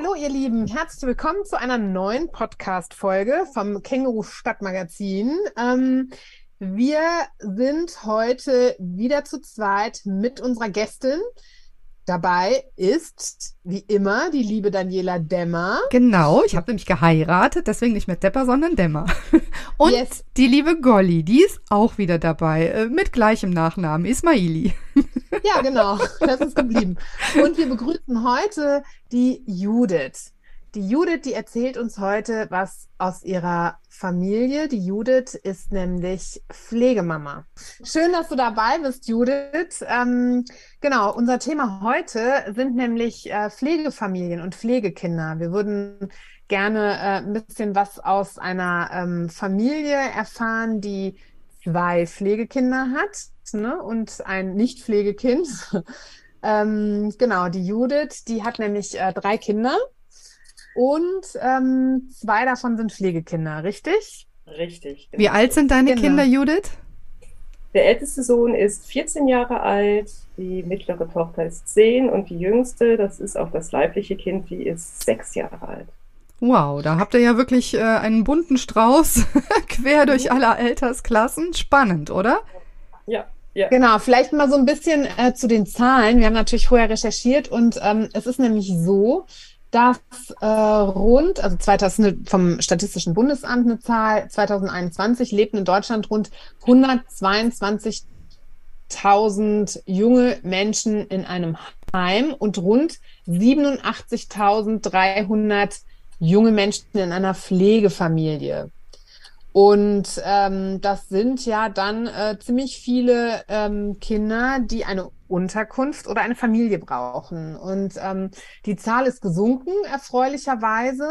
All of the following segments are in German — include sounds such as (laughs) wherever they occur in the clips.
Hallo ihr Lieben, herzlich willkommen zu einer neuen Podcast-Folge vom Känguru Stadtmagazin. Ähm, wir sind heute wieder zu zweit mit unserer Gästin. Dabei ist, wie immer, die liebe Daniela Dämmer. Genau, ich habe nämlich geheiratet, deswegen nicht mehr Depper, sondern Dämmer. (laughs) Und yes. die liebe Golly, die ist auch wieder dabei, äh, mit gleichem Nachnamen, Ismaili. Ja, genau, das ist geblieben. (laughs) Und wir begrüßen heute die Judith. Die Judith, die erzählt uns heute was aus ihrer Familie. Die Judith ist nämlich Pflegemama. Schön, dass du dabei bist, Judith. Ähm, genau, unser Thema heute sind nämlich äh, Pflegefamilien und Pflegekinder. Wir würden gerne äh, ein bisschen was aus einer ähm, Familie erfahren, die zwei Pflegekinder hat ne? und ein Nicht-Pflegekind. (laughs) ähm, genau, die Judith, die hat nämlich äh, drei Kinder und ähm, zwei davon sind Pflegekinder, richtig? Richtig. Genau. Wie alt sind deine genau. Kinder, Judith? Der älteste Sohn ist 14 Jahre alt, die mittlere Tochter ist 10 und die jüngste, das ist auch das leibliche Kind, die ist 6 Jahre alt. Wow, da habt ihr ja wirklich äh, einen bunten Strauß (laughs) quer durch mhm. alle Altersklassen. Spannend, oder? Ja, ja. Genau, vielleicht mal so ein bisschen äh, zu den Zahlen. Wir haben natürlich vorher recherchiert und ähm, es ist nämlich so, dass äh, rund, also 2000 vom Statistischen Bundesamt eine Zahl, 2021 lebten in Deutschland rund 122.000 junge Menschen in einem Heim und rund 87.300 junge Menschen in einer Pflegefamilie. Und ähm, das sind ja dann äh, ziemlich viele ähm, Kinder, die eine Unterkunft oder eine Familie brauchen. Und ähm, die Zahl ist gesunken, erfreulicherweise.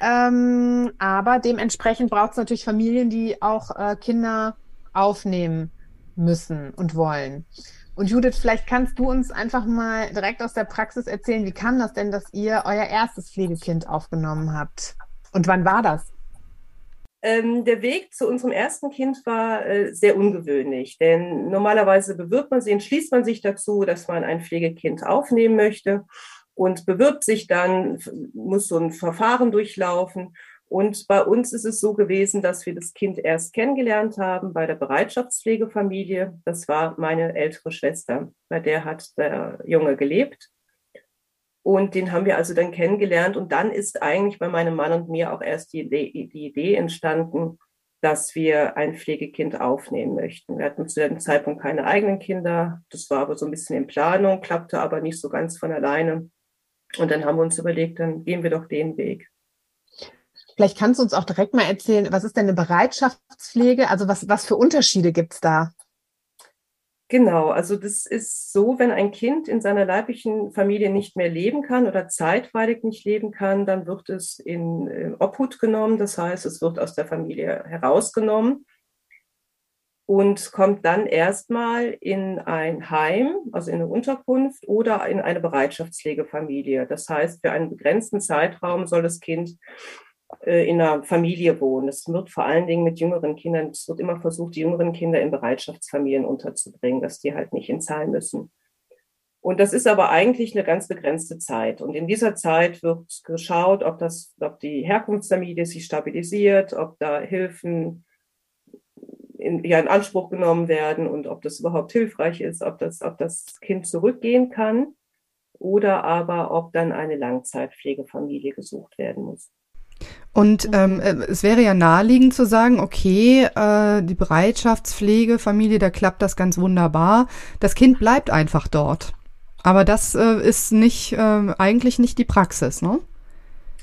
Ähm, aber dementsprechend braucht es natürlich Familien, die auch äh, Kinder aufnehmen müssen und wollen. Und Judith, vielleicht kannst du uns einfach mal direkt aus der Praxis erzählen, wie kam das denn, dass ihr euer erstes Pflegekind aufgenommen habt? Und wann war das? Ähm, der Weg zu unserem ersten Kind war äh, sehr ungewöhnlich, denn normalerweise bewirbt man sich, entschließt man sich dazu, dass man ein Pflegekind aufnehmen möchte und bewirbt sich dann, muss so ein Verfahren durchlaufen. Und bei uns ist es so gewesen, dass wir das Kind erst kennengelernt haben bei der Bereitschaftspflegefamilie. Das war meine ältere Schwester, bei der hat der Junge gelebt. Und den haben wir also dann kennengelernt. Und dann ist eigentlich bei meinem Mann und mir auch erst die Idee, die Idee entstanden, dass wir ein Pflegekind aufnehmen möchten. Wir hatten zu dem Zeitpunkt keine eigenen Kinder. Das war aber so ein bisschen in Planung, klappte aber nicht so ganz von alleine. Und dann haben wir uns überlegt, dann gehen wir doch den Weg. Vielleicht kannst du uns auch direkt mal erzählen, was ist denn eine Bereitschaftspflege? Also was, was für Unterschiede gibt es da? Genau, also das ist so, wenn ein Kind in seiner leiblichen Familie nicht mehr leben kann oder zeitweilig nicht leben kann, dann wird es in äh, Obhut genommen. Das heißt, es wird aus der Familie herausgenommen und kommt dann erstmal in ein Heim, also in eine Unterkunft oder in eine Bereitschaftspflegefamilie. Das heißt, für einen begrenzten Zeitraum soll das Kind in einer Familie wohnen. Es wird vor allen Dingen mit jüngeren Kindern, es wird immer versucht, die jüngeren Kinder in Bereitschaftsfamilien unterzubringen, dass die halt nicht inzahlen müssen. Und das ist aber eigentlich eine ganz begrenzte Zeit. Und in dieser Zeit wird geschaut, ob das, ob die Herkunftsfamilie sich stabilisiert, ob da Hilfen in, ja, in Anspruch genommen werden und ob das überhaupt hilfreich ist, ob das, ob das Kind zurückgehen kann oder aber ob dann eine Langzeitpflegefamilie gesucht werden muss. Und ähm, äh, es wäre ja naheliegend zu sagen, okay, äh, die Bereitschaftspflegefamilie, da klappt das ganz wunderbar. Das Kind bleibt einfach dort. Aber das äh, ist nicht äh, eigentlich nicht die Praxis, ne?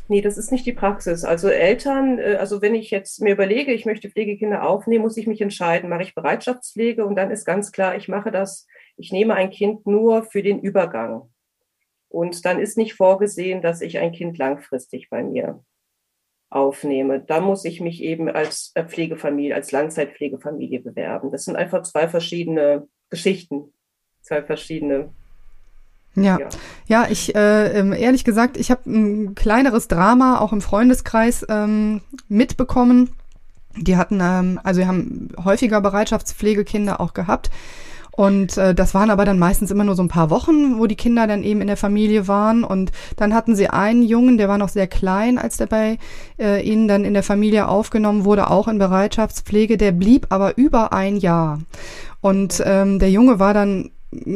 Nee, das ist nicht die Praxis. Also Eltern, äh, also wenn ich jetzt mir überlege, ich möchte Pflegekinder aufnehmen, muss ich mich entscheiden, mache ich Bereitschaftspflege und dann ist ganz klar, ich mache das, ich nehme ein Kind nur für den Übergang. Und dann ist nicht vorgesehen, dass ich ein Kind langfristig bei mir aufnehme, da muss ich mich eben als äh, Pflegefamilie, als Langzeitpflegefamilie bewerben. Das sind einfach zwei verschiedene Geschichten, zwei verschiedene. Ja, ja, ich äh, ähm, ehrlich gesagt, ich habe ein kleineres Drama auch im Freundeskreis ähm, mitbekommen. Die hatten, ähm, also wir haben häufiger Bereitschaftspflegekinder auch gehabt. Und äh, das waren aber dann meistens immer nur so ein paar Wochen, wo die Kinder dann eben in der Familie waren. Und dann hatten sie einen Jungen, der war noch sehr klein, als der bei äh, ihnen dann in der Familie aufgenommen wurde, auch in Bereitschaftspflege. Der blieb aber über ein Jahr. Und ähm, der Junge war dann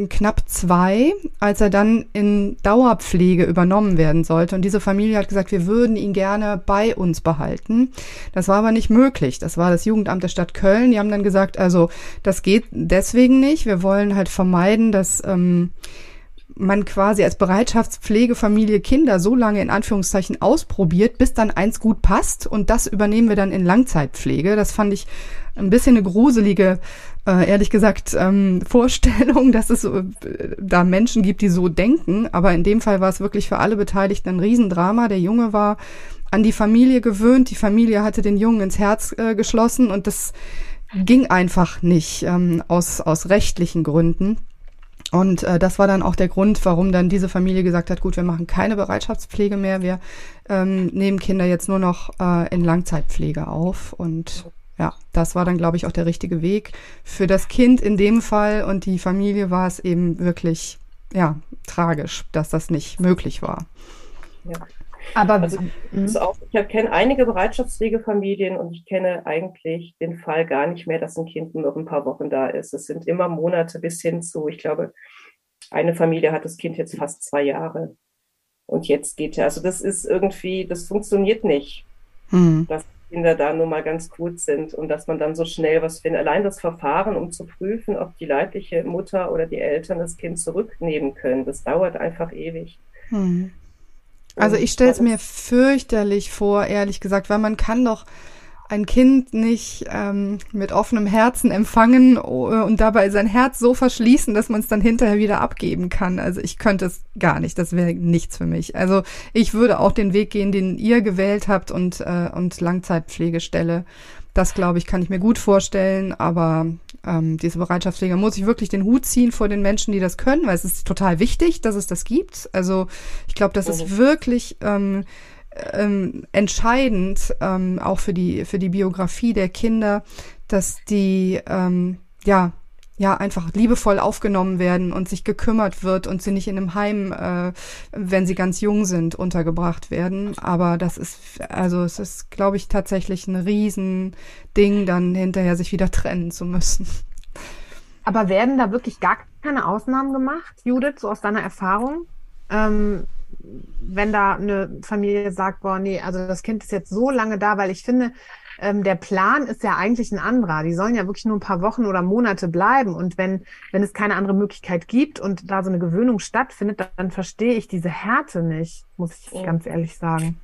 knapp zwei, als er dann in Dauerpflege übernommen werden sollte. Und diese Familie hat gesagt, wir würden ihn gerne bei uns behalten. Das war aber nicht möglich. Das war das Jugendamt der Stadt Köln. Die haben dann gesagt, also das geht deswegen nicht. Wir wollen halt vermeiden, dass ähm, man quasi als Bereitschaftspflegefamilie Kinder so lange in Anführungszeichen ausprobiert, bis dann eins gut passt. Und das übernehmen wir dann in Langzeitpflege. Das fand ich ein bisschen eine gruselige äh, ehrlich gesagt ähm, Vorstellung, dass es äh, da Menschen gibt, die so denken. Aber in dem Fall war es wirklich für alle Beteiligten ein Riesendrama. Der Junge war an die Familie gewöhnt, die Familie hatte den Jungen ins Herz äh, geschlossen und das ging einfach nicht ähm, aus, aus rechtlichen Gründen. Und äh, das war dann auch der Grund, warum dann diese Familie gesagt hat, gut, wir machen keine Bereitschaftspflege mehr, wir ähm, nehmen Kinder jetzt nur noch äh, in Langzeitpflege auf. Und ja, das war dann, glaube ich, auch der richtige Weg. Für das Kind in dem Fall und die Familie war es eben wirklich, ja, tragisch, dass das nicht möglich war. Ja. Aber also, auch, ich kenne einige Bereitschaftspflegefamilien und ich kenne eigentlich den Fall gar nicht mehr, dass ein Kind nur ein paar Wochen da ist. Es sind immer Monate bis hin zu, ich glaube, eine Familie hat das Kind jetzt fast zwei Jahre. Und jetzt geht er. Also das ist irgendwie, das funktioniert nicht. Mhm. Das Kinder da nur mal ganz kurz sind und dass man dann so schnell was findet. Allein das Verfahren, um zu prüfen, ob die leibliche Mutter oder die Eltern das Kind zurücknehmen können, das dauert einfach ewig. Hm. Also ich stelle es mir fürchterlich vor, ehrlich gesagt, weil man kann doch ein Kind nicht ähm, mit offenem Herzen empfangen und dabei sein Herz so verschließen, dass man es dann hinterher wieder abgeben kann. Also ich könnte es gar nicht. Das wäre nichts für mich. Also ich würde auch den Weg gehen, den ihr gewählt habt und, äh, und Langzeitpflegestelle. Das glaube ich, kann ich mir gut vorstellen. Aber ähm, diese Bereitschaftspflege muss ich wirklich den Hut ziehen vor den Menschen, die das können, weil es ist total wichtig, dass es das gibt. Also ich glaube, das ist mhm. wirklich ähm, ähm, entscheidend, ähm, auch für die, für die Biografie der Kinder, dass die, ähm, ja, ja, einfach liebevoll aufgenommen werden und sich gekümmert wird und sie nicht in einem Heim, äh, wenn sie ganz jung sind, untergebracht werden. Aber das ist, also es ist, glaube ich, tatsächlich ein Riesending, dann hinterher sich wieder trennen zu müssen. Aber werden da wirklich gar keine Ausnahmen gemacht, Judith, so aus deiner Erfahrung? Ähm, wenn da eine Familie sagt, boah, nee, also das Kind ist jetzt so lange da, weil ich finde, ähm, der Plan ist ja eigentlich ein anderer. Die sollen ja wirklich nur ein paar Wochen oder Monate bleiben. Und wenn, wenn es keine andere Möglichkeit gibt und da so eine Gewöhnung stattfindet, dann, verstehe ich diese Härte nicht, muss ich ja. ganz ehrlich sagen.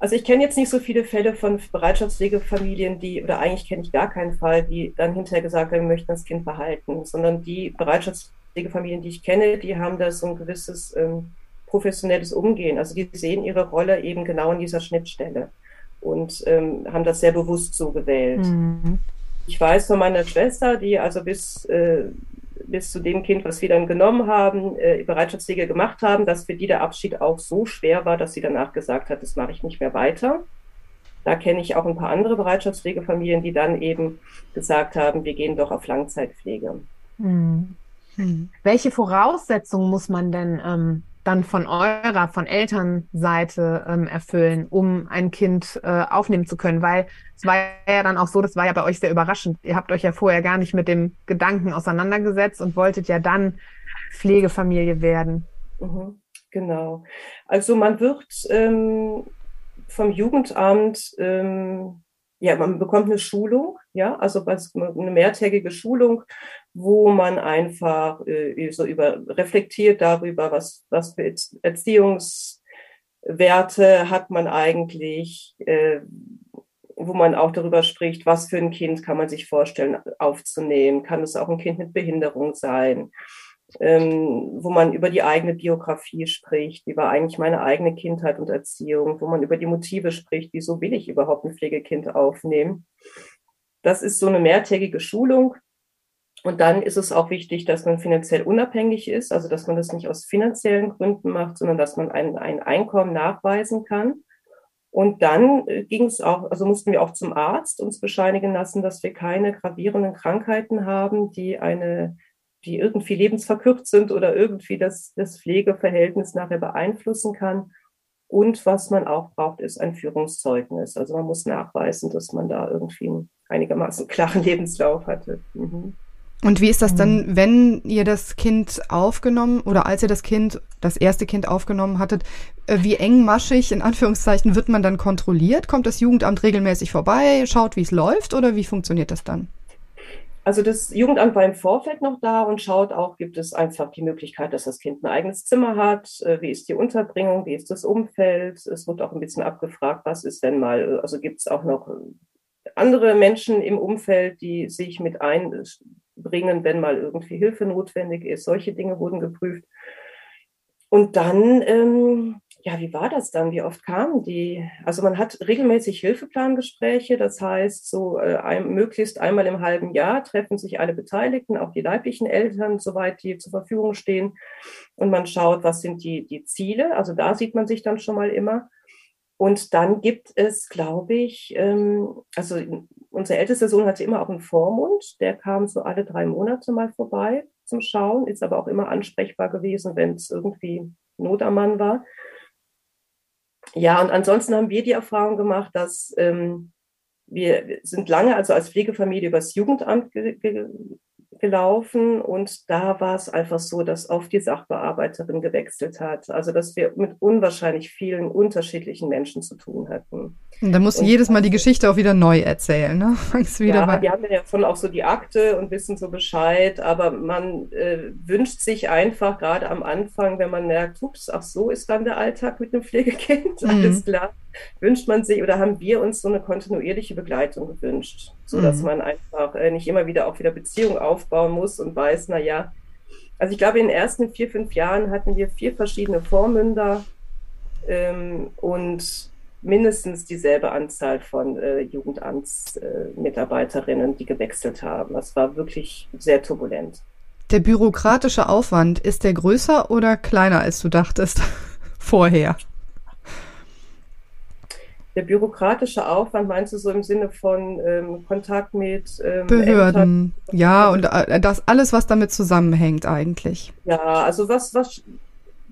Also ich kenne jetzt nicht so viele Fälle von Bereitschaftspflegefamilien, die, oder eigentlich kenne ich gar keinen Fall, die dann hinterher gesagt haben, wir möchten das Kind behalten, sondern die Bereitschaftspflegefamilien, die ich kenne, die haben da so ein gewisses ähm, professionelles Umgehen. Also die sehen ihre Rolle eben genau in dieser Schnittstelle und ähm, haben das sehr bewusst so gewählt. Mhm. Ich weiß von meiner Schwester, die also bis, äh, bis zu dem Kind, was wir dann genommen haben, äh, Bereitschaftspflege gemacht haben, dass für die der Abschied auch so schwer war, dass sie danach gesagt hat, das mache ich nicht mehr weiter. Da kenne ich auch ein paar andere Bereitschaftspflegefamilien, die dann eben gesagt haben, wir gehen doch auf Langzeitpflege. Mhm. Mhm. Welche Voraussetzungen muss man denn ähm, dann von eurer, von Elternseite ähm, erfüllen, um ein Kind äh, aufnehmen zu können? Weil es war ja dann auch so, das war ja bei euch sehr überraschend. Ihr habt euch ja vorher gar nicht mit dem Gedanken auseinandergesetzt und wolltet ja dann Pflegefamilie werden. Mhm, genau. Also man wird ähm, vom Jugendamt ähm, ja, man bekommt eine Schulung, ja, also eine mehrtägige Schulung, wo man einfach äh, so über reflektiert darüber, was, was für Erziehungswerte hat man eigentlich, äh, wo man auch darüber spricht, was für ein Kind kann man sich vorstellen aufzunehmen. Kann es auch ein Kind mit Behinderung sein? Ähm, wo man über die eigene Biografie spricht, wie war eigentlich meine eigene Kindheit und Erziehung, wo man über die Motive spricht, wieso will ich überhaupt ein Pflegekind aufnehmen. Das ist so eine mehrtägige Schulung. Und dann ist es auch wichtig, dass man finanziell unabhängig ist, also dass man das nicht aus finanziellen Gründen macht, sondern dass man ein, ein Einkommen nachweisen kann. Und dann äh, ging es auch, also mussten wir auch zum Arzt uns bescheinigen lassen, dass wir keine gravierenden Krankheiten haben, die eine die irgendwie lebensverkürzt sind oder irgendwie das, das Pflegeverhältnis nachher beeinflussen kann. Und was man auch braucht, ist ein Führungszeugnis. Also man muss nachweisen, dass man da irgendwie einen einigermaßen (laughs) klaren Lebenslauf hatte. Mhm. Und wie ist das dann, mhm. wenn ihr das Kind aufgenommen oder als ihr das Kind, das erste Kind aufgenommen hattet, äh, wie engmaschig in Anführungszeichen wird man dann kontrolliert? Kommt das Jugendamt regelmäßig vorbei, schaut, wie es läuft oder wie funktioniert das dann? Also das Jugendamt war im Vorfeld noch da und schaut auch, gibt es einfach die Möglichkeit, dass das Kind ein eigenes Zimmer hat, äh, wie ist die Unterbringung, wie ist das Umfeld. Es wird auch ein bisschen abgefragt, was ist denn mal, also gibt es auch noch andere Menschen im Umfeld, die sich mit einbringen, wenn mal irgendwie Hilfe notwendig ist. Solche Dinge wurden geprüft. Und dann, ähm, ja, wie war das dann? Wie oft kamen die? Also man hat regelmäßig Hilfeplangespräche, das heißt, so äh, ein, möglichst einmal im halben Jahr treffen sich alle Beteiligten, auch die leiblichen Eltern, soweit die zur Verfügung stehen. Und man schaut, was sind die, die Ziele. Also da sieht man sich dann schon mal immer. Und dann gibt es, glaube ich, ähm, also unser ältester Sohn hatte immer auch einen Vormund, der kam so alle drei Monate mal vorbei zum Schauen, ist aber auch immer ansprechbar gewesen, wenn es irgendwie Not am Mann war. Ja, und ansonsten haben wir die Erfahrung gemacht, dass ähm, wir sind lange, also als Pflegefamilie, übers Jugendamt ge ge gelaufen und da war es einfach so, dass oft die Sachbearbeiterin gewechselt hat. Also dass wir mit unwahrscheinlich vielen unterschiedlichen Menschen zu tun hatten. Und da musst du jedes Mal die Geschichte auch wieder neu erzählen, ne? (laughs) Fangst wieder ja, bei. die haben ja schon auch so die Akte und wissen so Bescheid, aber man äh, wünscht sich einfach gerade am Anfang, wenn man merkt, ups, ach so ist dann der Alltag mit einem Pflegekind, (laughs) mhm. alles klar, wünscht man sich oder haben wir uns so eine kontinuierliche Begleitung gewünscht, sodass mhm. man einfach äh, nicht immer wieder auch wieder Beziehungen aufbauen muss und weiß, na ja, also ich glaube, in den ersten vier, fünf Jahren hatten wir vier verschiedene Vormünder ähm, und mindestens dieselbe Anzahl von äh, Jugendamtsmitarbeiterinnen, äh, die gewechselt haben. Das war wirklich sehr turbulent. Der bürokratische Aufwand, ist der größer oder kleiner, als du dachtest (laughs) vorher? Der bürokratische Aufwand meinst du so im Sinne von ähm, Kontakt mit ähm, Behörden? Ämtern? Ja, und äh, das alles, was damit zusammenhängt eigentlich. Ja, also was, was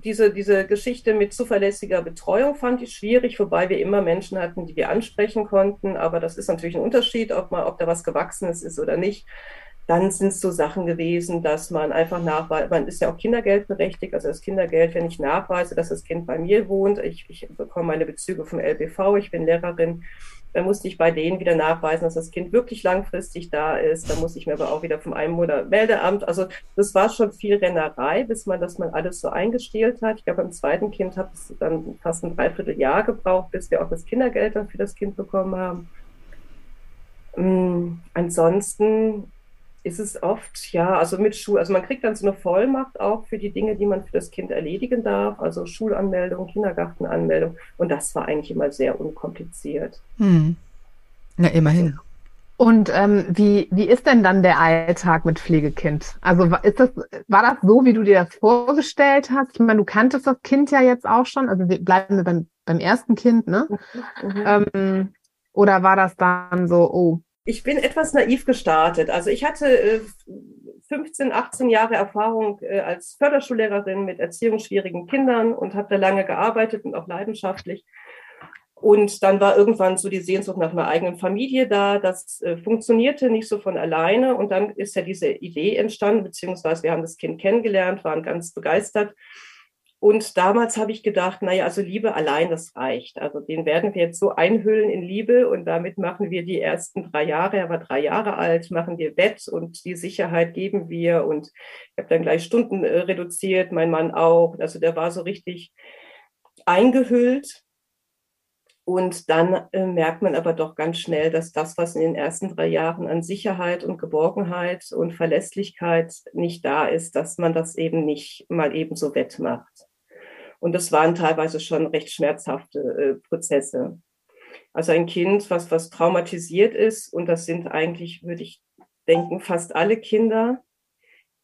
diese, diese Geschichte mit zuverlässiger Betreuung fand ich schwierig, wobei wir immer Menschen hatten, die wir ansprechen konnten. Aber das ist natürlich ein Unterschied, ob, man, ob da was Gewachsenes ist oder nicht. Dann sind es so Sachen gewesen, dass man einfach nachweist, man ist ja auch kindergeldberechtigt, also das Kindergeld, wenn ich nachweise, dass das Kind bei mir wohnt, ich, ich bekomme meine Bezüge vom LBV, ich bin Lehrerin, dann musste ich bei denen wieder nachweisen, dass das Kind wirklich langfristig da ist. Dann muss ich mir aber auch wieder vom Einwohnermeldeamt. Also das war schon viel Rennerei, bis man das mal alles so eingestellt hat. Ich glaube, beim zweiten Kind hat es dann fast ein Dreivierteljahr gebraucht, bis wir auch das Kindergeld dann für das Kind bekommen haben. Ähm, ansonsten ist es oft, ja, also mit Schul, also man kriegt dann so eine Vollmacht auch für die Dinge, die man für das Kind erledigen darf, also Schulanmeldung, Kindergartenanmeldung. Und das war eigentlich immer sehr unkompliziert. Hm. Na, immerhin. Und ähm, wie, wie ist denn dann der Alltag mit Pflegekind? Also ist das, war das so, wie du dir das vorgestellt hast? Ich meine, du kanntest das Kind ja jetzt auch schon, also wir bleiben wir beim, beim ersten Kind, ne? Mhm. Ähm, oder war das dann so, oh, ich bin etwas naiv gestartet. Also ich hatte 15, äh, 18 Jahre Erfahrung äh, als Förderschullehrerin mit erziehungsschwierigen Kindern und habe da lange gearbeitet und auch leidenschaftlich. Und dann war irgendwann so die Sehnsucht nach einer eigenen Familie da. Das äh, funktionierte nicht so von alleine. Und dann ist ja diese Idee entstanden, beziehungsweise wir haben das Kind kennengelernt, waren ganz begeistert und damals habe ich gedacht, naja, also Liebe allein, das reicht. Also den werden wir jetzt so einhüllen in Liebe und damit machen wir die ersten drei Jahre, er war drei Jahre alt, machen wir Wett und die Sicherheit geben wir. Und ich habe dann gleich Stunden äh, reduziert, mein Mann auch. Also der war so richtig eingehüllt. Und dann äh, merkt man aber doch ganz schnell, dass das, was in den ersten drei Jahren an Sicherheit und Geborgenheit und Verlässlichkeit nicht da ist, dass man das eben nicht mal eben so wettmacht. Und das waren teilweise schon recht schmerzhafte äh, Prozesse. Also ein Kind, was, was traumatisiert ist, und das sind eigentlich, würde ich denken, fast alle Kinder,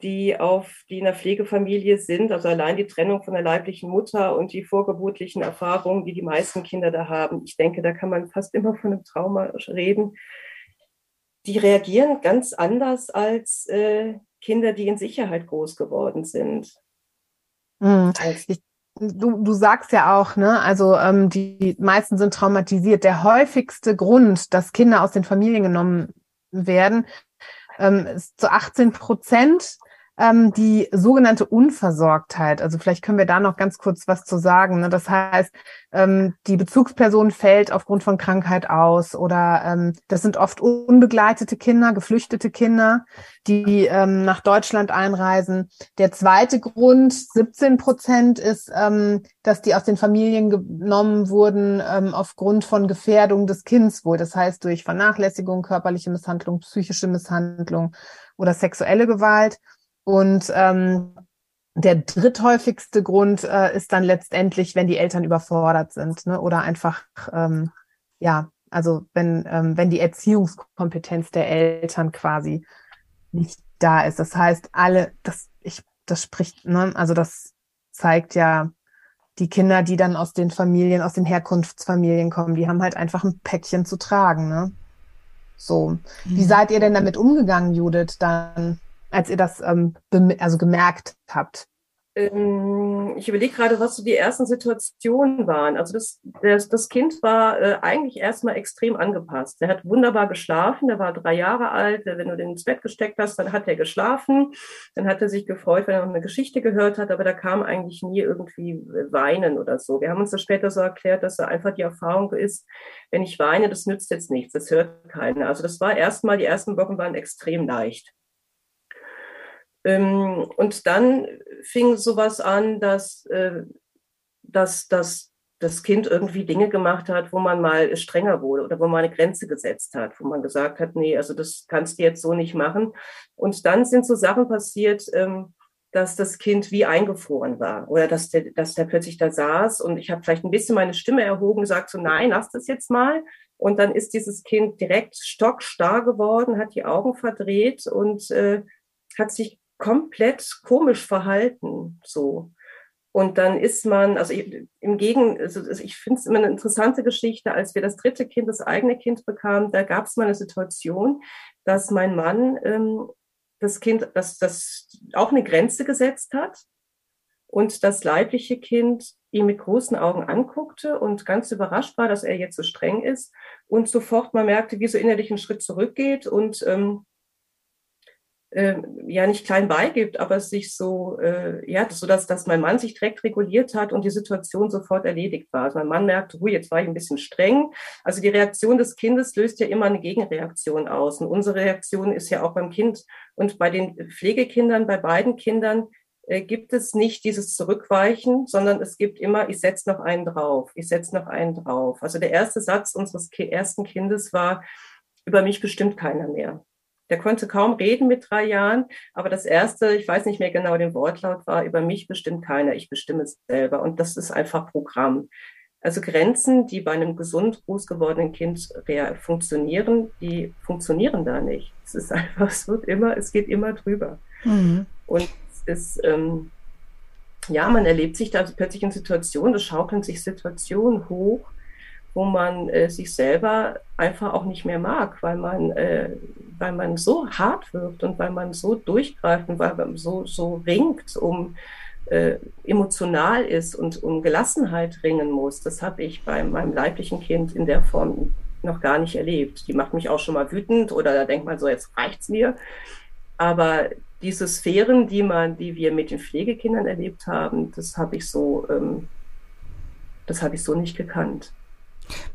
die auf die in der Pflegefamilie sind, also allein die Trennung von der leiblichen Mutter und die vorgeburtlichen Erfahrungen, die die meisten Kinder da haben. Ich denke, da kann man fast immer von einem Trauma reden. Die reagieren ganz anders als äh, Kinder, die in Sicherheit groß geworden sind. Mhm. Ich, du, du sagst ja auch, ne, also ähm, die meisten sind traumatisiert. Der häufigste Grund, dass Kinder aus den Familien genommen werden, ähm, ist zu 18 Prozent ähm, die sogenannte Unversorgtheit. Also vielleicht können wir da noch ganz kurz was zu sagen. Ne? Das heißt, ähm, die Bezugsperson fällt aufgrund von Krankheit aus oder ähm, das sind oft unbegleitete Kinder, geflüchtete Kinder, die ähm, nach Deutschland einreisen. Der zweite Grund, 17 Prozent, ist, ähm, dass die aus den Familien genommen wurden ähm, aufgrund von Gefährdung des Kindswohl. Das heißt durch Vernachlässigung, körperliche Misshandlung, psychische Misshandlung oder sexuelle Gewalt. Und ähm, der dritthäufigste Grund äh, ist dann letztendlich, wenn die Eltern überfordert sind ne? oder einfach, ähm, ja, also wenn, ähm, wenn die Erziehungskompetenz der Eltern quasi nicht da ist. Das heißt, alle, das, ich, das spricht, ne? also das zeigt ja, die Kinder, die dann aus den Familien, aus den Herkunftsfamilien kommen, die haben halt einfach ein Päckchen zu tragen, ne? So. Wie mhm. seid ihr denn damit umgegangen, Judith, dann? Als ihr das ähm, also gemerkt habt? Ähm, ich überlege gerade, was so die ersten Situationen waren. Also das, das, das Kind war äh, eigentlich erstmal extrem angepasst. Er hat wunderbar geschlafen, er war drei Jahre alt. Wenn du den ins Bett gesteckt hast, dann hat er geschlafen. Dann hat er sich gefreut, wenn er noch eine Geschichte gehört hat, aber da kam eigentlich nie irgendwie äh, Weinen oder so. Wir haben uns das später so erklärt, dass er einfach die Erfahrung ist, wenn ich weine, das nützt jetzt nichts, das hört keiner. Also das war erstmal, die ersten Wochen waren extrem leicht. Ähm, und dann fing sowas an, dass, äh, dass, dass das Kind irgendwie Dinge gemacht hat, wo man mal strenger wurde oder wo man eine Grenze gesetzt hat, wo man gesagt hat, nee, also das kannst du jetzt so nicht machen. Und dann sind so Sachen passiert, ähm, dass das Kind wie eingefroren war oder dass der, dass der plötzlich da saß und ich habe vielleicht ein bisschen meine Stimme erhoben, gesagt so, nein, lass das jetzt mal. Und dann ist dieses Kind direkt stockstarr geworden, hat die Augen verdreht und äh, hat sich komplett komisch verhalten, so. Und dann ist man, also im Gegen, also ich finde es immer eine interessante Geschichte, als wir das dritte Kind, das eigene Kind bekamen, da gab es mal eine Situation, dass mein Mann ähm, das Kind, das, das auch eine Grenze gesetzt hat und das leibliche Kind ihn mit großen Augen anguckte und ganz überrascht war, dass er jetzt so streng ist und sofort mal merkte, wie so innerlich ein Schritt zurückgeht und ähm, äh, ja nicht klein beigibt, aber sich so, äh, ja, so dass, dass mein Mann sich direkt reguliert hat und die Situation sofort erledigt war. Also mein Mann merkte, hui, jetzt war ich ein bisschen streng. Also die Reaktion des Kindes löst ja immer eine Gegenreaktion aus. Und unsere Reaktion ist ja auch beim Kind und bei den Pflegekindern, bei beiden Kindern, äh, gibt es nicht dieses Zurückweichen, sondern es gibt immer, ich setze noch einen drauf, ich setze noch einen drauf. Also der erste Satz unseres ersten Kindes war, über mich bestimmt keiner mehr. Der konnte kaum reden mit drei Jahren, aber das erste, ich weiß nicht mehr genau den Wortlaut, war über mich bestimmt keiner, ich bestimme es selber. Und das ist einfach Programm. Also Grenzen, die bei einem gesund groß gewordenen Kind funktionieren, die funktionieren da nicht. Es ist (laughs) einfach, es wird immer, es geht immer drüber. Mhm. Und es ist, ähm, ja, man erlebt sich da plötzlich in Situationen, es schaukeln sich Situationen hoch, wo man äh, sich selber einfach auch nicht mehr mag, weil man, äh, weil man so hart wirkt und weil man so durchgreift und weil man so, so ringt, um äh, emotional ist und um Gelassenheit ringen muss. Das habe ich bei meinem leiblichen Kind in der Form noch gar nicht erlebt. Die macht mich auch schon mal wütend oder da denkt man so, jetzt reicht's mir. Aber diese Sphären, die man, die wir mit den Pflegekindern erlebt haben, das habe ich so, ähm, das habe ich so nicht gekannt.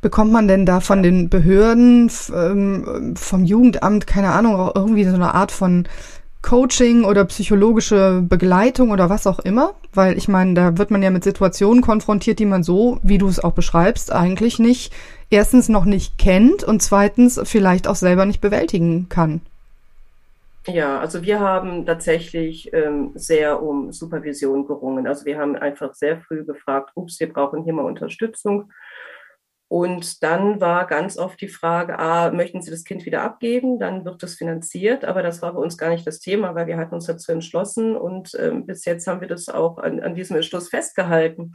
Bekommt man denn da von den Behörden, ähm, vom Jugendamt, keine Ahnung, auch irgendwie so eine Art von Coaching oder psychologische Begleitung oder was auch immer? Weil ich meine, da wird man ja mit Situationen konfrontiert, die man so, wie du es auch beschreibst, eigentlich nicht, erstens noch nicht kennt und zweitens vielleicht auch selber nicht bewältigen kann. Ja, also wir haben tatsächlich ähm, sehr um Supervision gerungen. Also wir haben einfach sehr früh gefragt, ups, wir brauchen hier mal Unterstützung. Und dann war ganz oft die Frage, ah, möchten Sie das Kind wieder abgeben? Dann wird das finanziert. Aber das war bei uns gar nicht das Thema, weil wir hatten uns dazu entschlossen und ähm, bis jetzt haben wir das auch an, an diesem Entschluss festgehalten.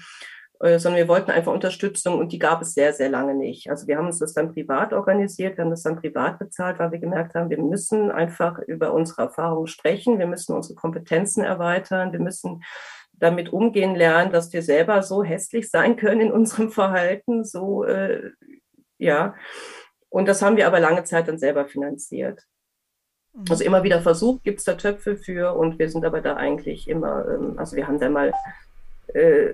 äh, sondern wir wollten einfach Unterstützung und die gab es sehr, sehr lange nicht. Also wir haben uns das dann privat organisiert, wir haben das dann privat bezahlt, weil wir gemerkt haben, wir müssen einfach über unsere Erfahrungen sprechen, wir müssen unsere Kompetenzen erweitern, wir müssen damit umgehen lernen, dass wir selber so hässlich sein können in unserem Verhalten, so äh, ja. Und das haben wir aber lange Zeit dann selber finanziert. Mhm. Also immer wieder versucht, gibt es da Töpfe für und wir sind aber da eigentlich immer, ähm, also wir haben da mal äh,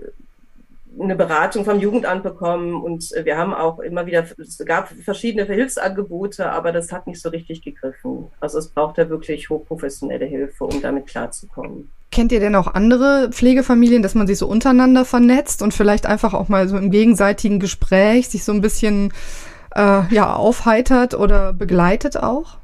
eine Beratung vom Jugendamt bekommen und wir haben auch immer wieder, es gab verschiedene Hilfsangebote, aber das hat nicht so richtig gegriffen. Also es braucht da wirklich hochprofessionelle Hilfe, um damit klarzukommen. Kennt ihr denn auch andere Pflegefamilien, dass man sich so untereinander vernetzt und vielleicht einfach auch mal so im gegenseitigen Gespräch sich so ein bisschen äh, ja, aufheitert oder begleitet auch?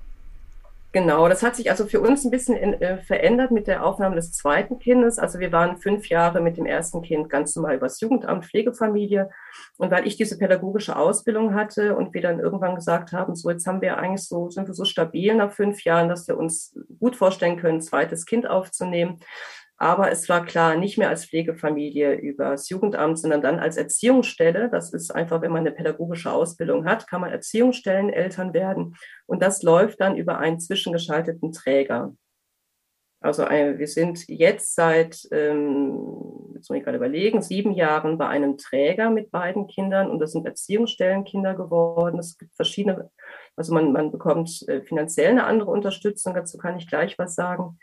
Genau, das hat sich also für uns ein bisschen in, äh, verändert mit der Aufnahme des zweiten Kindes. Also wir waren fünf Jahre mit dem ersten Kind ganz normal übers Jugendamt, Pflegefamilie. Und weil ich diese pädagogische Ausbildung hatte und wir dann irgendwann gesagt haben, so jetzt haben wir eigentlich so, sind wir so stabil nach fünf Jahren, dass wir uns gut vorstellen können, ein zweites Kind aufzunehmen, aber es war klar, nicht mehr als Pflegefamilie übers Jugendamt, sondern dann als Erziehungsstelle. Das ist einfach, wenn man eine pädagogische Ausbildung hat, kann man Erziehungsstelleneltern werden. Und das läuft dann über einen zwischengeschalteten Träger. Also wir sind jetzt seit, ähm, jetzt muss ich gerade überlegen, sieben Jahren bei einem Träger mit beiden Kindern und das sind Erziehungsstellenkinder geworden. Es gibt verschiedene, also man, man bekommt äh, finanziell eine andere Unterstützung, dazu kann ich gleich was sagen.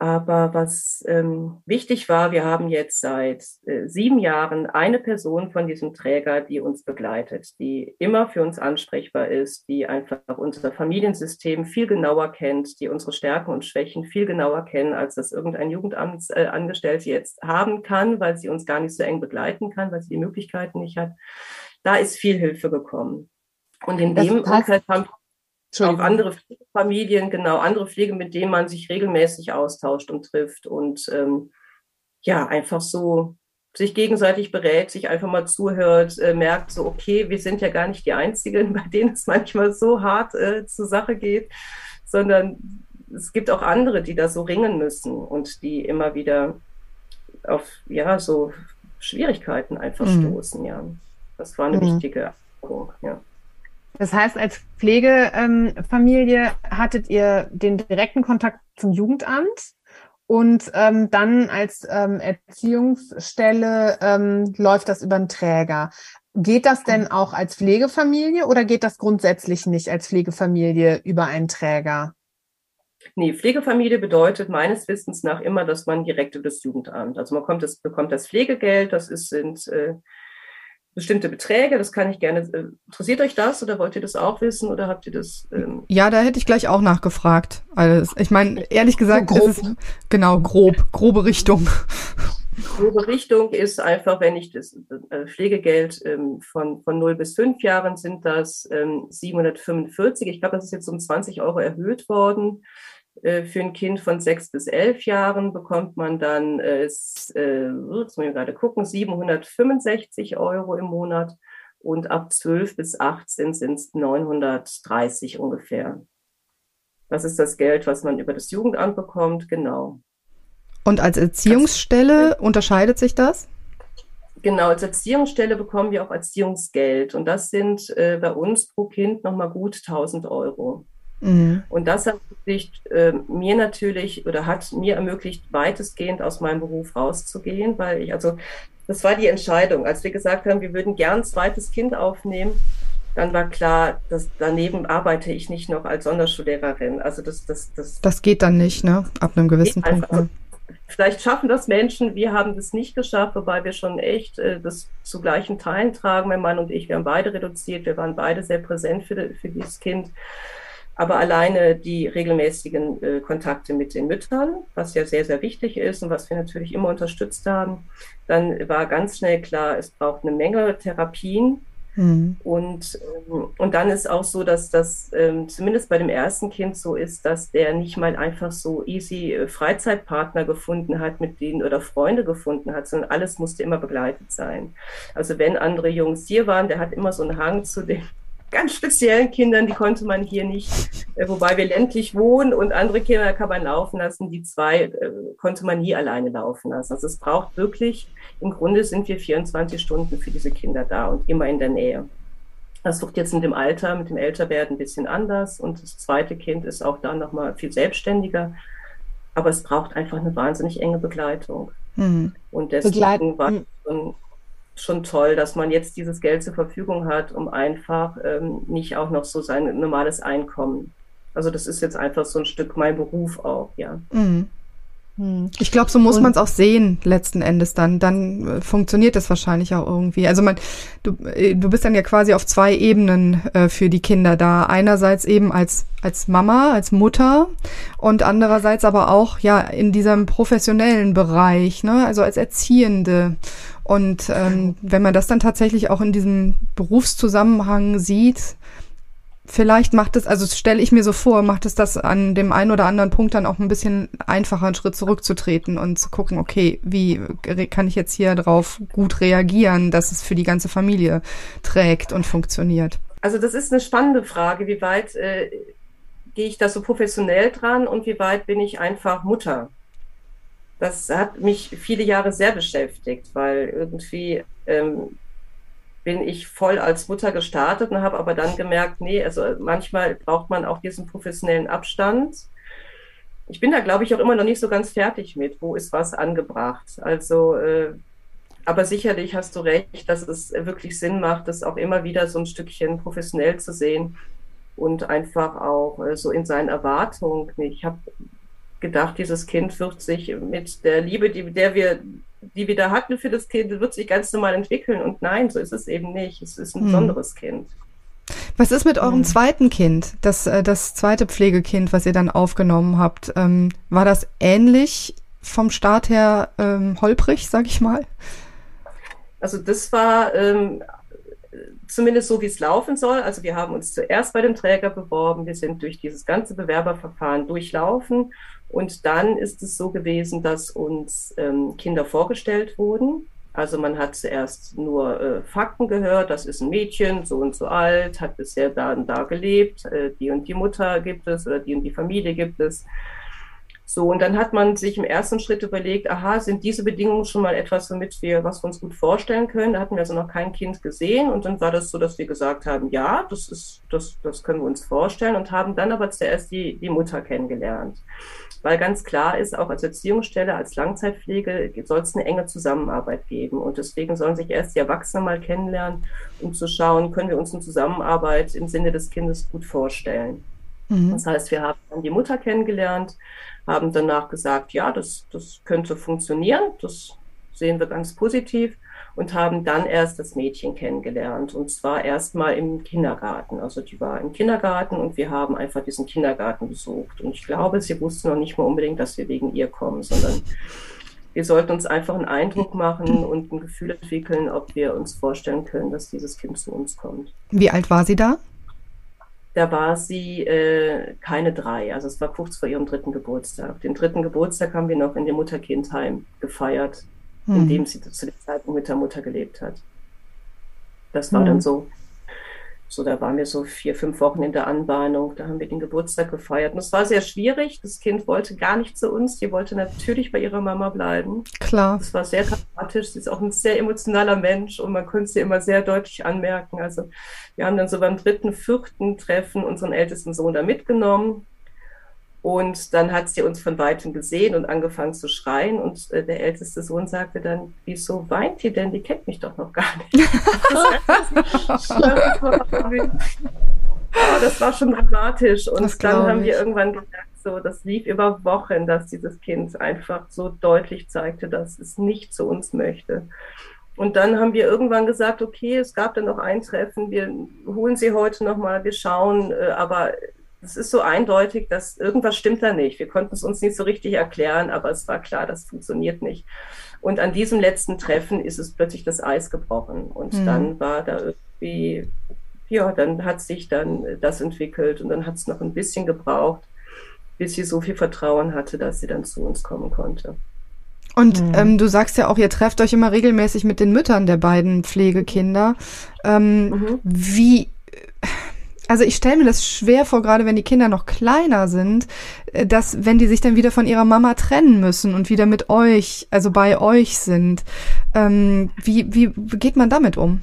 Aber was ähm, wichtig war, wir haben jetzt seit äh, sieben Jahren eine Person von diesem Träger, die uns begleitet, die immer für uns ansprechbar ist, die einfach unser Familiensystem viel genauer kennt, die unsere Stärken und Schwächen viel genauer kennen, als das irgendein Jugendamtsangestellte äh, jetzt haben kann, weil sie uns gar nicht so eng begleiten kann, weil sie die Möglichkeiten nicht hat. Da ist viel Hilfe gekommen. Und in das dem Umfeld haben auch andere Familien, genau, andere Pflege, mit denen man sich regelmäßig austauscht und trifft und ähm, ja, einfach so sich gegenseitig berät, sich einfach mal zuhört, äh, merkt so, okay, wir sind ja gar nicht die Einzigen, (laughs) bei denen es manchmal so hart äh, zur Sache geht, sondern es gibt auch andere, die da so ringen müssen und die immer wieder auf, ja, so Schwierigkeiten einfach mhm. stoßen, ja. Das war eine mhm. wichtige Erfahrung, ja. Das heißt, als Pflegefamilie hattet ihr den direkten Kontakt zum Jugendamt und ähm, dann als ähm, Erziehungsstelle ähm, läuft das über einen Träger. Geht das denn auch als Pflegefamilie oder geht das grundsätzlich nicht als Pflegefamilie über einen Träger? Nee, Pflegefamilie bedeutet meines Wissens nach immer, dass man direkt über das Jugendamt, also man kommt das, bekommt das Pflegegeld, das ist, sind äh, bestimmte Beträge. Das kann ich gerne. Äh, interessiert euch das oder wollt ihr das auch wissen oder habt ihr das? Ähm ja, da hätte ich gleich auch nachgefragt. Also ich meine, ehrlich gesagt, so grob. ist es genau grob, grobe Richtung. Grobe Richtung ist einfach, wenn ich das äh, Pflegegeld ähm, von, von 0 bis 5 Jahren sind das ähm, 745. Ich glaube, das ist jetzt um 20 Euro erhöht worden. Äh, für ein Kind von sechs bis elf Jahren bekommt man dann, äh, jetzt muss ich gerade gucken, 765 Euro im Monat und ab 12 bis 18 sind es 930 ungefähr. Das ist das Geld, was man über das Jugendamt bekommt, genau. Und als Erziehungsstelle das, unterscheidet sich das? Genau, als Erziehungsstelle bekommen wir auch Erziehungsgeld und das sind äh, bei uns pro Kind nochmal gut 1000 Euro. Mhm. Und das hat äh, mir natürlich oder hat mir ermöglicht, weitestgehend aus meinem Beruf rauszugehen, weil ich, also das war die Entscheidung. Als wir gesagt haben, wir würden gern ein zweites Kind aufnehmen, dann war klar, dass daneben arbeite ich nicht noch als Sonderschullehrerin. Also das, das, das. Das geht dann nicht, ne? Ab einem gewissen Punkt. Also, vielleicht schaffen das Menschen, wir haben das nicht geschafft, wobei wir schon echt äh, das zu gleichen Teilen tragen, mein Mann und ich. Wir haben beide reduziert, wir waren beide sehr präsent für, für dieses Kind. Aber alleine die regelmäßigen äh, Kontakte mit den Müttern, was ja sehr, sehr wichtig ist und was wir natürlich immer unterstützt haben, dann war ganz schnell klar, es braucht eine Menge Therapien. Mhm. Und, ähm, und dann ist auch so, dass das ähm, zumindest bei dem ersten Kind so ist, dass der nicht mal einfach so easy äh, Freizeitpartner gefunden hat, mit denen oder Freunde gefunden hat, sondern alles musste immer begleitet sein. Also wenn andere Jungs hier waren, der hat immer so einen Hang zu den ganz speziellen Kindern, die konnte man hier nicht, äh, wobei wir ländlich wohnen und andere Kinder kann man laufen lassen, die zwei äh, konnte man nie alleine laufen lassen. Also es braucht wirklich, im Grunde sind wir 24 Stunden für diese Kinder da und immer in der Nähe. Das wird jetzt mit dem Alter, mit dem Älterwerden ein bisschen anders und das zweite Kind ist auch da nochmal viel selbstständiger. Aber es braucht einfach eine wahnsinnig enge Begleitung. Mhm. Und deswegen Begleit war es schon, schon, toll, dass man jetzt dieses Geld zur Verfügung hat, um einfach ähm, nicht auch noch so sein normales Einkommen. Also das ist jetzt einfach so ein Stück mein Beruf auch, ja. Mhm. Hm. Ich glaube, so muss man es auch sehen, letzten Endes dann. Dann äh, funktioniert das wahrscheinlich auch irgendwie. Also man, du, äh, du bist dann ja quasi auf zwei Ebenen äh, für die Kinder da. Einerseits eben als, als Mama, als Mutter und andererseits aber auch ja in diesem professionellen Bereich, ne? also als Erziehende. Und ähm, wenn man das dann tatsächlich auch in diesem Berufszusammenhang sieht, vielleicht macht es, also stelle ich mir so vor, macht es das an dem einen oder anderen Punkt dann auch ein bisschen einfacher, einen Schritt zurückzutreten und zu gucken, okay, wie kann ich jetzt hier drauf gut reagieren, dass es für die ganze Familie trägt und funktioniert? Also das ist eine spannende Frage, wie weit äh, gehe ich da so professionell dran und wie weit bin ich einfach Mutter? Das hat mich viele Jahre sehr beschäftigt, weil irgendwie ähm, bin ich voll als Mutter gestartet und habe aber dann gemerkt, nee, also manchmal braucht man auch diesen professionellen Abstand. Ich bin da, glaube ich, auch immer noch nicht so ganz fertig mit, wo ist was angebracht. Also, äh, aber sicherlich hast du recht, dass es wirklich Sinn macht, das auch immer wieder so ein Stückchen professionell zu sehen und einfach auch äh, so in seinen Erwartungen. Ich habe gedacht, dieses Kind wird sich mit der Liebe, die, der wir die wir da hatten für das Kind, wird sich ganz normal entwickeln. Und nein, so ist es eben nicht. Es ist ein hm. besonderes Kind. Was ist mit eurem hm. zweiten Kind, das, äh, das zweite Pflegekind, was ihr dann aufgenommen habt? Ähm, war das ähnlich vom Start her ähm, holprig, sag ich mal? Also das war ähm, zumindest so, wie es laufen soll. Also wir haben uns zuerst bei dem Träger beworben. Wir sind durch dieses ganze Bewerberverfahren durchlaufen und dann ist es so gewesen, dass uns ähm, Kinder vorgestellt wurden. Also man hat zuerst nur äh, Fakten gehört, das ist ein Mädchen, so und so alt, hat bisher da und da gelebt, äh, die und die Mutter gibt es oder die und die Familie gibt es. So, und dann hat man sich im ersten Schritt überlegt, aha, sind diese Bedingungen schon mal etwas, womit wir, was wir uns gut vorstellen können? Da hatten wir also noch kein Kind gesehen und dann war das so, dass wir gesagt haben, ja, das ist, das, das können wir uns vorstellen und haben dann aber zuerst die, die Mutter kennengelernt weil ganz klar ist, auch als Erziehungsstelle, als Langzeitpflege soll es eine enge Zusammenarbeit geben. Und deswegen sollen sich erst die Erwachsenen mal kennenlernen, um zu schauen, können wir uns eine Zusammenarbeit im Sinne des Kindes gut vorstellen. Mhm. Das heißt, wir haben dann die Mutter kennengelernt, haben danach gesagt, ja, das, das könnte funktionieren, das sehen wir ganz positiv und haben dann erst das Mädchen kennengelernt. Und zwar erstmal im Kindergarten. Also die war im Kindergarten und wir haben einfach diesen Kindergarten besucht. Und ich glaube, sie wusste noch nicht mal unbedingt, dass wir wegen ihr kommen, sondern wir sollten uns einfach einen Eindruck machen und ein Gefühl entwickeln, ob wir uns vorstellen können, dass dieses Kind zu uns kommt. Wie alt war sie da? Da war sie äh, keine drei, also es war kurz vor ihrem dritten Geburtstag. Den dritten Geburtstag haben wir noch in dem Mutterkindheim gefeiert hm. in dem sie zu dem Zeitpunkt mit der Mutter gelebt hat. Das war hm. dann so. So, da waren wir so vier, fünf Wochen in der Anbahnung. Da haben wir den Geburtstag gefeiert. Und es war sehr schwierig. Das Kind wollte gar nicht zu uns. Die wollte natürlich bei ihrer Mama bleiben. Klar. Es war sehr dramatisch. Sie ist auch ein sehr emotionaler Mensch und man konnte sie immer sehr deutlich anmerken. Also, wir haben dann so beim dritten, vierten Treffen unseren ältesten Sohn da mitgenommen. Und dann hat sie uns von weitem gesehen und angefangen zu schreien. Und äh, der älteste Sohn sagte dann, wieso weint die denn? Die kennt mich doch noch gar nicht. (laughs) oh, das war schon dramatisch. Und dann haben wir irgendwann gemerkt, so, das lief über Wochen, dass dieses Kind einfach so deutlich zeigte, dass es nicht zu uns möchte. Und dann haben wir irgendwann gesagt, okay, es gab dann noch ein Treffen, wir holen sie heute nochmal, wir schauen, äh, aber es ist so eindeutig, dass irgendwas stimmt da nicht. Wir konnten es uns nicht so richtig erklären, aber es war klar, das funktioniert nicht. Und an diesem letzten Treffen ist es plötzlich das Eis gebrochen. Und mhm. dann war da irgendwie, ja, dann hat sich dann das entwickelt und dann hat es noch ein bisschen gebraucht, bis sie so viel Vertrauen hatte, dass sie dann zu uns kommen konnte. Und mhm. ähm, du sagst ja auch, ihr trefft euch immer regelmäßig mit den Müttern der beiden Pflegekinder. Ähm, mhm. Wie Also ich stelle mir das schwer vor, gerade wenn die Kinder noch kleiner sind, äh, dass wenn die sich dann wieder von ihrer Mama trennen müssen und wieder mit euch, also bei euch sind, ähm, wie, wie geht man damit um?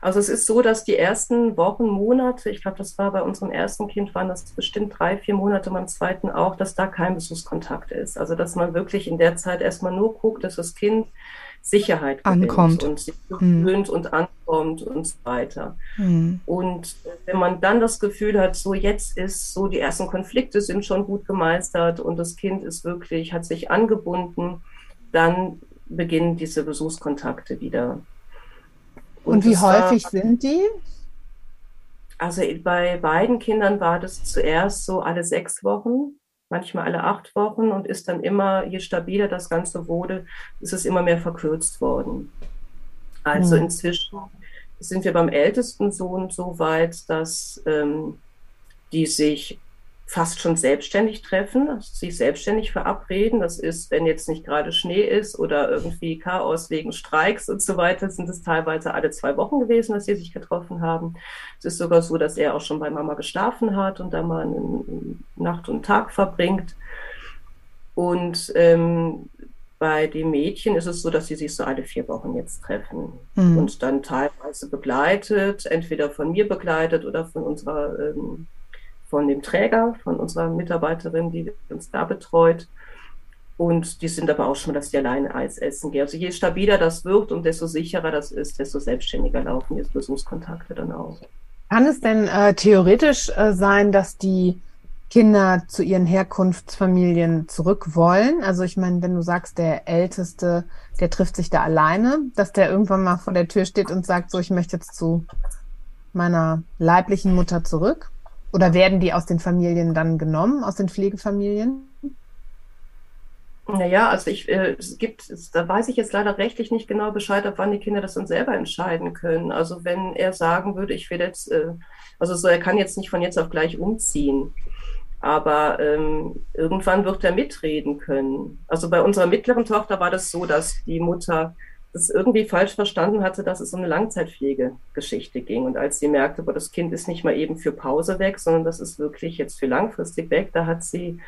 Also es ist so, dass die ersten Wochen, Monate, ich glaube, das war bei unserem ersten Kind, waren das bestimmt drei, vier Monate, beim zweiten auch, dass da kein Besuchskontakt ist. Also dass man wirklich in der Zeit erstmal nur guckt, dass das Kind Sicherheit ankommt und sich hm. gewöhnt hm. und ankommt und so weiter. Hm. Und wenn man dann das Gefühl hat, so jetzt ist so die ersten Konflikte sind schon gut gemeistert und das Kind ist wirklich, hat sich angebunden, dann beginnen diese Besuchskontakte wieder. Und, und wie häufig war, sind die? Also bei beiden Kindern war das zuerst so alle sechs Wochen manchmal alle acht Wochen und ist dann immer, je stabiler das Ganze wurde, ist es immer mehr verkürzt worden. Also mhm. inzwischen sind wir beim ältesten Sohn so weit, dass ähm, die sich fast schon selbstständig treffen, also sich selbstständig verabreden. Das ist, wenn jetzt nicht gerade Schnee ist oder irgendwie Chaos wegen Streiks und so weiter, sind es teilweise alle zwei Wochen gewesen, dass sie sich getroffen haben. Es ist sogar so, dass er auch schon bei Mama geschlafen hat und da mal Nacht und Tag verbringt. Und ähm, bei den Mädchen ist es so, dass sie sich so alle vier Wochen jetzt treffen mhm. und dann teilweise begleitet, entweder von mir begleitet oder von unserer ähm, von dem Träger, von unserer Mitarbeiterin, die uns da betreut. Und die sind aber auch schon, dass die alleine Eis essen gehen. Also je stabiler das wird und desto sicherer das ist, desto selbstständiger laufen jetzt Besuchskontakte dann auch. Kann es denn äh, theoretisch äh, sein, dass die Kinder zu ihren Herkunftsfamilien zurück wollen? Also ich meine, wenn du sagst, der Älteste, der trifft sich da alleine, dass der irgendwann mal vor der Tür steht und sagt, so, ich möchte jetzt zu meiner leiblichen Mutter zurück? Oder werden die aus den Familien dann genommen, aus den Pflegefamilien? Naja, also ich, äh, es gibt, da weiß ich jetzt leider rechtlich nicht genau Bescheid, ab wann die Kinder das dann selber entscheiden können. Also wenn er sagen würde, ich will jetzt, äh, also so, er kann jetzt nicht von jetzt auf gleich umziehen, aber ähm, irgendwann wird er mitreden können. Also bei unserer mittleren Tochter war das so, dass die Mutter das irgendwie falsch verstanden hatte, dass es um eine Langzeitpflegegeschichte ging. Und als sie merkte, boah, das Kind ist nicht mal eben für Pause weg, sondern das ist wirklich jetzt für langfristig weg, da hat sie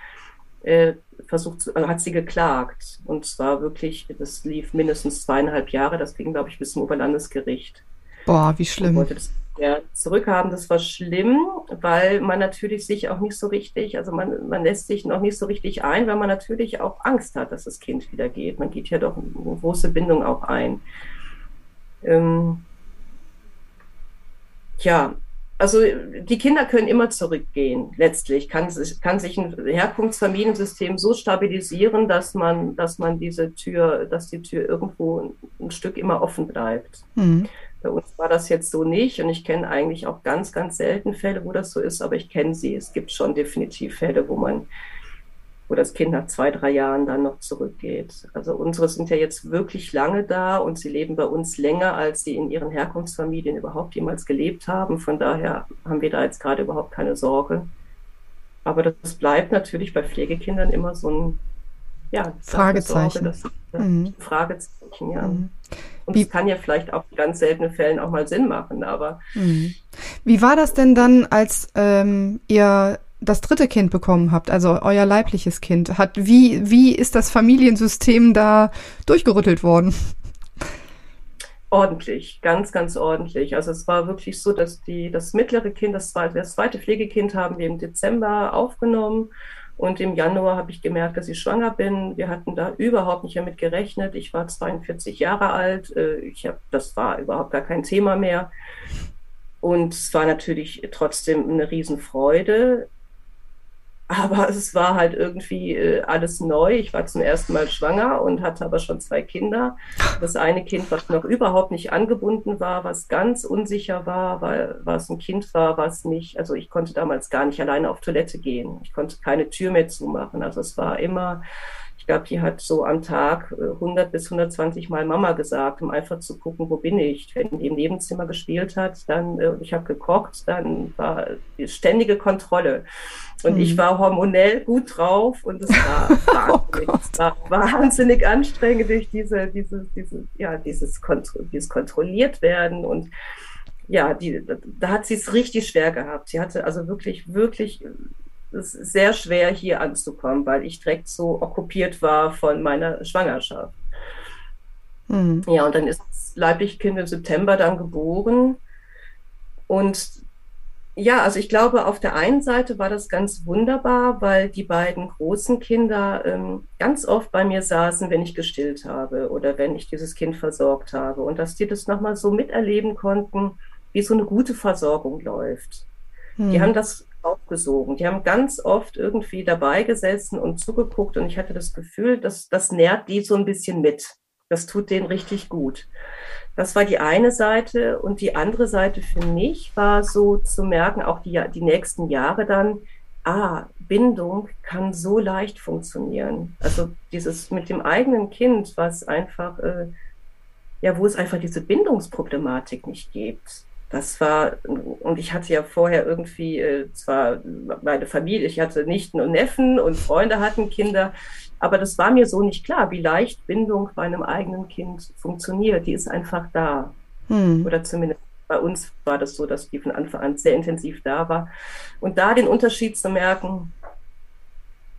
äh, versucht, also hat sie geklagt. Und zwar wirklich, das lief mindestens zweieinhalb Jahre, das ging, glaube ich, bis zum Oberlandesgericht. Boah, wie schlimm. wollte das ja, zurückhaben. Das war schlimm, weil man natürlich sich auch nicht so richtig, also man, man lässt sich noch nicht so richtig ein, weil man natürlich auch Angst hat, dass das Kind wieder geht. Man geht ja doch eine große Bindung auch ein. Ähm, ja, also die Kinder können immer zurückgehen. Letztlich kann sich, kann sich ein Herkunftsfamiliensystem so stabilisieren, dass man, dass man diese Tür, dass die Tür irgendwo ein, ein Stück immer offen bleibt. Mhm. Bei uns war das jetzt so nicht und ich kenne eigentlich auch ganz, ganz selten Fälle, wo das so ist, aber ich kenne sie. Es gibt schon definitiv Fälle, wo man, wo das Kind nach zwei, drei Jahren dann noch zurückgeht. Also unsere sind ja jetzt wirklich lange da und sie leben bei uns länger, als sie in ihren Herkunftsfamilien überhaupt jemals gelebt haben. Von daher haben wir da jetzt gerade überhaupt keine Sorge. Aber das bleibt natürlich bei Pflegekindern immer so ein ja, Fragezeichen. Sorge, das, mhm. Fragezeichen, ja. Mhm. Und es kann ja vielleicht auch in ganz seltenen Fällen auch mal Sinn machen, aber. Mhm. Wie war das denn dann, als ähm, ihr das dritte Kind bekommen habt, also euer leibliches Kind? Hat, wie, wie ist das Familiensystem da durchgerüttelt worden? Ordentlich, ganz, ganz ordentlich. Also es war wirklich so, dass die, das mittlere Kind, das zweite, das zweite Pflegekind haben wir im Dezember aufgenommen und im Januar habe ich gemerkt, dass ich schwanger bin. Wir hatten da überhaupt nicht damit gerechnet. Ich war 42 Jahre alt. Äh, ich hab, das war überhaupt gar kein Thema mehr. Und es war natürlich trotzdem eine Riesenfreude. Aber (laughs) es war halt irgendwie äh, alles neu. Ich war zum ersten Mal schwanger und hatte aber schon zwei Kinder. Das eine Kind, was noch überhaupt nicht angebunden war, was ganz unsicher war, weil was ein Kind war, was nicht, also ich konnte damals gar nicht alleine auf Toilette gehen. Ich konnte keine Tür mehr zumachen. Also es war immer ich glaube, die hat so am Tag 100 äh, bis 120 Mal Mama gesagt, um einfach zu gucken, wo bin ich. Wenn die im Nebenzimmer gespielt hat, dann, äh, ich habe gekocht, dann war die ständige Kontrolle. Und mhm. ich war hormonell gut drauf und es war, wahnsinnig, (laughs) oh es war wahnsinnig anstrengend durch diese, diese, diese, ja, dieses, Kontro dieses kontrolliert werden und ja, die, da hat sie es richtig schwer gehabt. Sie hatte also wirklich, wirklich es ist sehr schwer hier anzukommen, weil ich direkt so okkupiert war von meiner Schwangerschaft. Mhm. Ja, und dann ist das leibliche Kind im September dann geboren. Und ja, also ich glaube, auf der einen Seite war das ganz wunderbar, weil die beiden großen Kinder ähm, ganz oft bei mir saßen, wenn ich gestillt habe oder wenn ich dieses Kind versorgt habe. Und dass die das nochmal so miterleben konnten, wie so eine gute Versorgung läuft. Hm. Die haben das aufgesogen. Die haben ganz oft irgendwie dabei gesessen und zugeguckt und ich hatte das Gefühl, dass das nährt die so ein bisschen mit. Das tut denen richtig gut. Das war die eine Seite und die andere Seite für mich war so zu merken, auch die, die nächsten Jahre dann, ah, Bindung kann so leicht funktionieren. Also dieses mit dem eigenen Kind, was einfach, äh, ja, wo es einfach diese Bindungsproblematik nicht gibt das war, und ich hatte ja vorher irgendwie äh, zwar meine Familie, ich hatte Nichten und Neffen und Freunde hatten Kinder, aber das war mir so nicht klar, wie leicht Bindung bei einem eigenen Kind funktioniert. Die ist einfach da. Hm. Oder zumindest bei uns war das so, dass die von Anfang an sehr intensiv da war. Und da den Unterschied zu merken,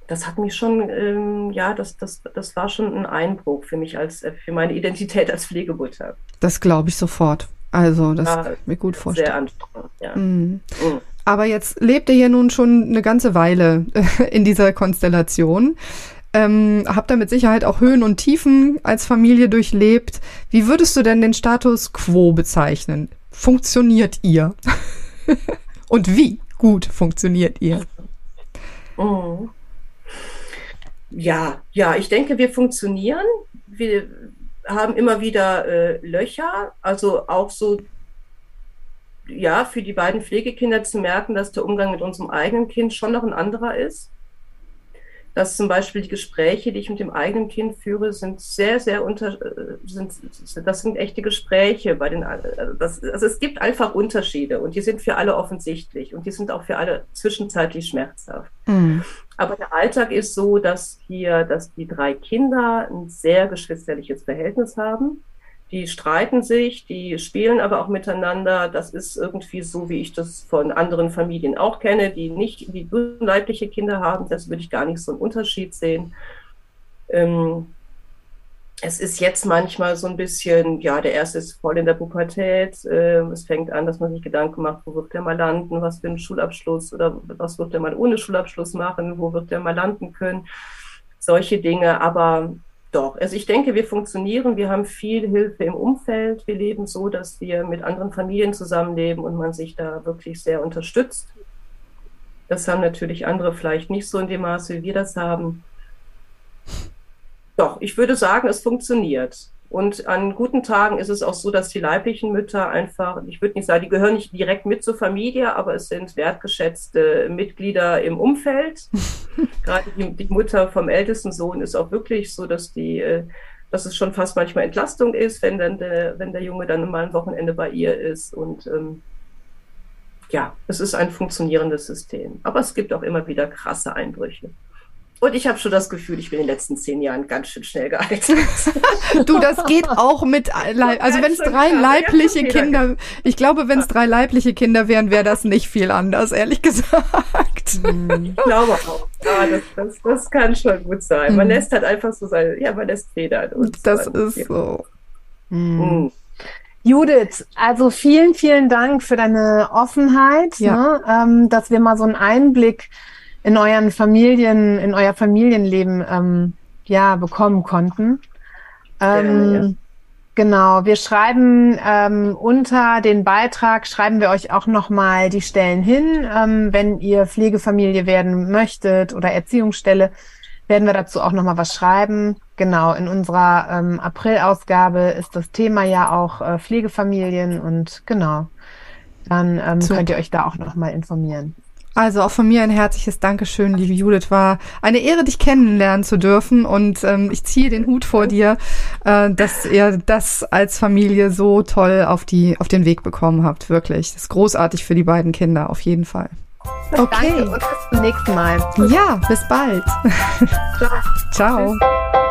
das hat mich schon, ähm, ja, das, das, das war schon ein Einbruch für mich als, äh, für meine Identität als Pflegemutter. Das glaube ich sofort. Also, das ja, kann ich mir gut vorstellen. Sehr anstrengend, ja. Mhm. Mhm. Aber jetzt lebt ihr ja nun schon eine ganze Weile (laughs) in dieser Konstellation. Ähm, habt ihr mit Sicherheit auch Höhen und Tiefen als Familie durchlebt. Wie würdest du denn den Status quo bezeichnen? Funktioniert ihr? (laughs) und wie gut funktioniert ihr? Mhm. Ja, ja, ich denke, wir funktionieren. Wir, haben immer wieder äh, Löcher, also auch so, ja, für die beiden Pflegekinder zu merken, dass der Umgang mit unserem eigenen Kind schon noch ein anderer ist dass zum Beispiel die Gespräche, die ich mit dem eigenen Kind führe, sind sehr, sehr unter, äh, sind, das sind echte Gespräche bei den, äh, das, also es gibt einfach Unterschiede und die sind für alle offensichtlich und die sind auch für alle zwischenzeitlich schmerzhaft. Mhm. Aber der Alltag ist so, dass hier, dass die drei Kinder ein sehr geschwisterliches Verhältnis haben die streiten sich, die spielen aber auch miteinander. Das ist irgendwie so, wie ich das von anderen Familien auch kenne, die nicht, die leibliche Kinder haben. Das würde ich gar nicht so einen Unterschied sehen. Ähm, es ist jetzt manchmal so ein bisschen, ja, der erste ist voll in der Pubertät. Äh, es fängt an, dass man sich Gedanken macht, wo wird der mal landen, was für einen Schulabschluss oder was wird der mal ohne Schulabschluss machen, wo wird der mal landen können. Solche Dinge. Aber doch, also ich denke, wir funktionieren, wir haben viel Hilfe im Umfeld, wir leben so, dass wir mit anderen Familien zusammenleben und man sich da wirklich sehr unterstützt. Das haben natürlich andere vielleicht nicht so in dem Maße, wie wir das haben. Doch, ich würde sagen, es funktioniert. Und an guten Tagen ist es auch so, dass die leiblichen Mütter einfach, ich würde nicht sagen, die gehören nicht direkt mit zur Familie, aber es sind wertgeschätzte Mitglieder im Umfeld. (laughs) Gerade die, die, Mutter vom ältesten Sohn ist auch wirklich so, dass die, äh, dass es schon fast manchmal Entlastung ist, wenn dann der, wenn der Junge dann mal ein Wochenende bei ihr ist. Und ähm, ja, es ist ein funktionierendes System. Aber es gibt auch immer wieder krasse Einbrüche. Und ich habe schon das Gefühl, ich bin in den letzten zehn Jahren ganz schön schnell gealtert. (laughs) du, das geht auch mit, (laughs) also wenn es drei leibliche Kinder, ich glaube, wenn es drei leibliche Kinder wären, wäre das nicht viel anders, ehrlich gesagt. (laughs) Hm. Ich glaube auch. Ja, das, das, das kann schon gut sein. Man hm. lässt halt einfach so sein, ja, man lässt Federn. Und das so. ist so. Mhm. Judith, also vielen, vielen Dank für deine Offenheit, ja. ne, ähm, dass wir mal so einen Einblick in euren Familien, in euer Familienleben ähm, ja bekommen konnten. Ähm, ja, ja. Genau, wir schreiben ähm, unter den Beitrag, schreiben wir euch auch nochmal die Stellen hin. Ähm, wenn ihr Pflegefamilie werden möchtet oder Erziehungsstelle, werden wir dazu auch nochmal was schreiben. Genau, in unserer ähm, April-Ausgabe ist das Thema ja auch äh, Pflegefamilien und genau, dann ähm, könnt ihr euch da auch nochmal informieren. Also auch von mir ein herzliches Dankeschön, liebe Judith. War eine Ehre, dich kennenlernen zu dürfen. Und ähm, ich ziehe den Hut vor dir, äh, dass ihr das als Familie so toll auf, die, auf den Weg bekommen habt. Wirklich. Das ist großartig für die beiden Kinder, auf jeden Fall. Okay. Danke und bis zum nächsten Mal. Ja, bis bald. (laughs) Ciao. Ciao.